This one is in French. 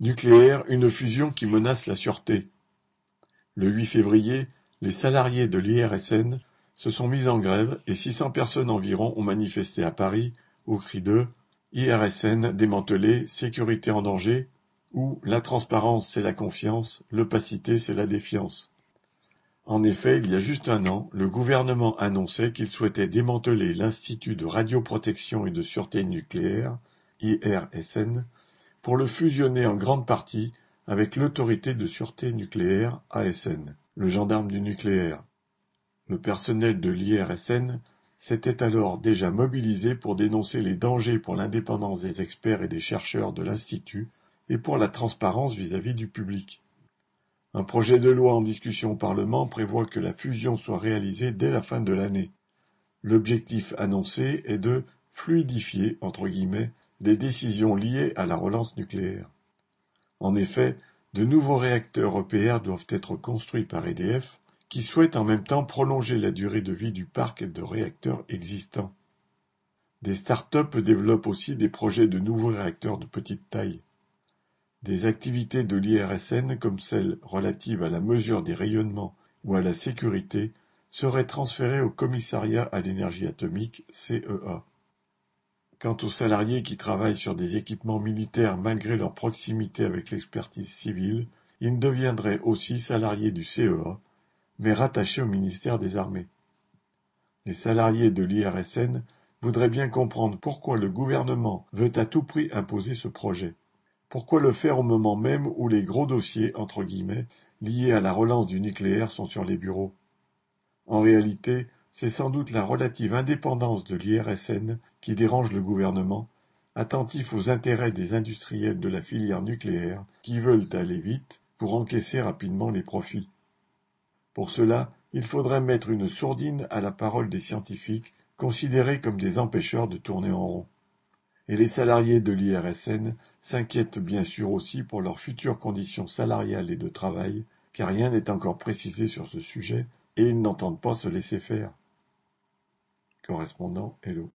Nucléaire, une fusion qui menace la sûreté. Le 8 février, les salariés de l'IRSN se sont mis en grève et 600 personnes environ ont manifesté à Paris au cri de IRSN démantelé, sécurité en danger ou la transparence c'est la confiance, l'opacité c'est la défiance. En effet, il y a juste un an, le gouvernement annonçait qu'il souhaitait démanteler l'Institut de radioprotection et de sûreté nucléaire, IRSN, pour le fusionner en grande partie avec l'Autorité de sûreté nucléaire ASN, le gendarme du nucléaire. Le personnel de l'IRSN s'était alors déjà mobilisé pour dénoncer les dangers pour l'indépendance des experts et des chercheurs de l'Institut et pour la transparence vis-à-vis du public. Un projet de loi en discussion au Parlement prévoit que la fusion soit réalisée dès la fin de l'année. L'objectif annoncé est de fluidifier entre guillemets les décisions liées à la relance nucléaire. En effet, de nouveaux réacteurs EPR doivent être construits par EDF, qui souhaite en même temps prolonger la durée de vie du parc de réacteurs existants. Des start-up développent aussi des projets de nouveaux réacteurs de petite taille. Des activités de l'IRSN, comme celles relatives à la mesure des rayonnements ou à la sécurité, seraient transférées au Commissariat à l'énergie atomique CEA. Quant aux salariés qui travaillent sur des équipements militaires malgré leur proximité avec l'expertise civile, ils deviendraient aussi salariés du CEA, mais rattachés au ministère des Armées. Les salariés de l'IRSN voudraient bien comprendre pourquoi le gouvernement veut à tout prix imposer ce projet. Pourquoi le faire au moment même où les gros dossiers, entre guillemets, liés à la relance du nucléaire sont sur les bureaux En réalité, c'est sans doute la relative indépendance de l'IRSN qui dérange le gouvernement, attentif aux intérêts des industriels de la filière nucléaire qui veulent aller vite pour encaisser rapidement les profits. Pour cela, il faudrait mettre une sourdine à la parole des scientifiques, considérés comme des empêcheurs de tourner en rond. Et les salariés de l'IRSN s'inquiètent bien sûr aussi pour leurs futures conditions salariales et de travail, car rien n'est encore précisé sur ce sujet, et ils n'entendent pas se laisser faire. Correspondant Hello.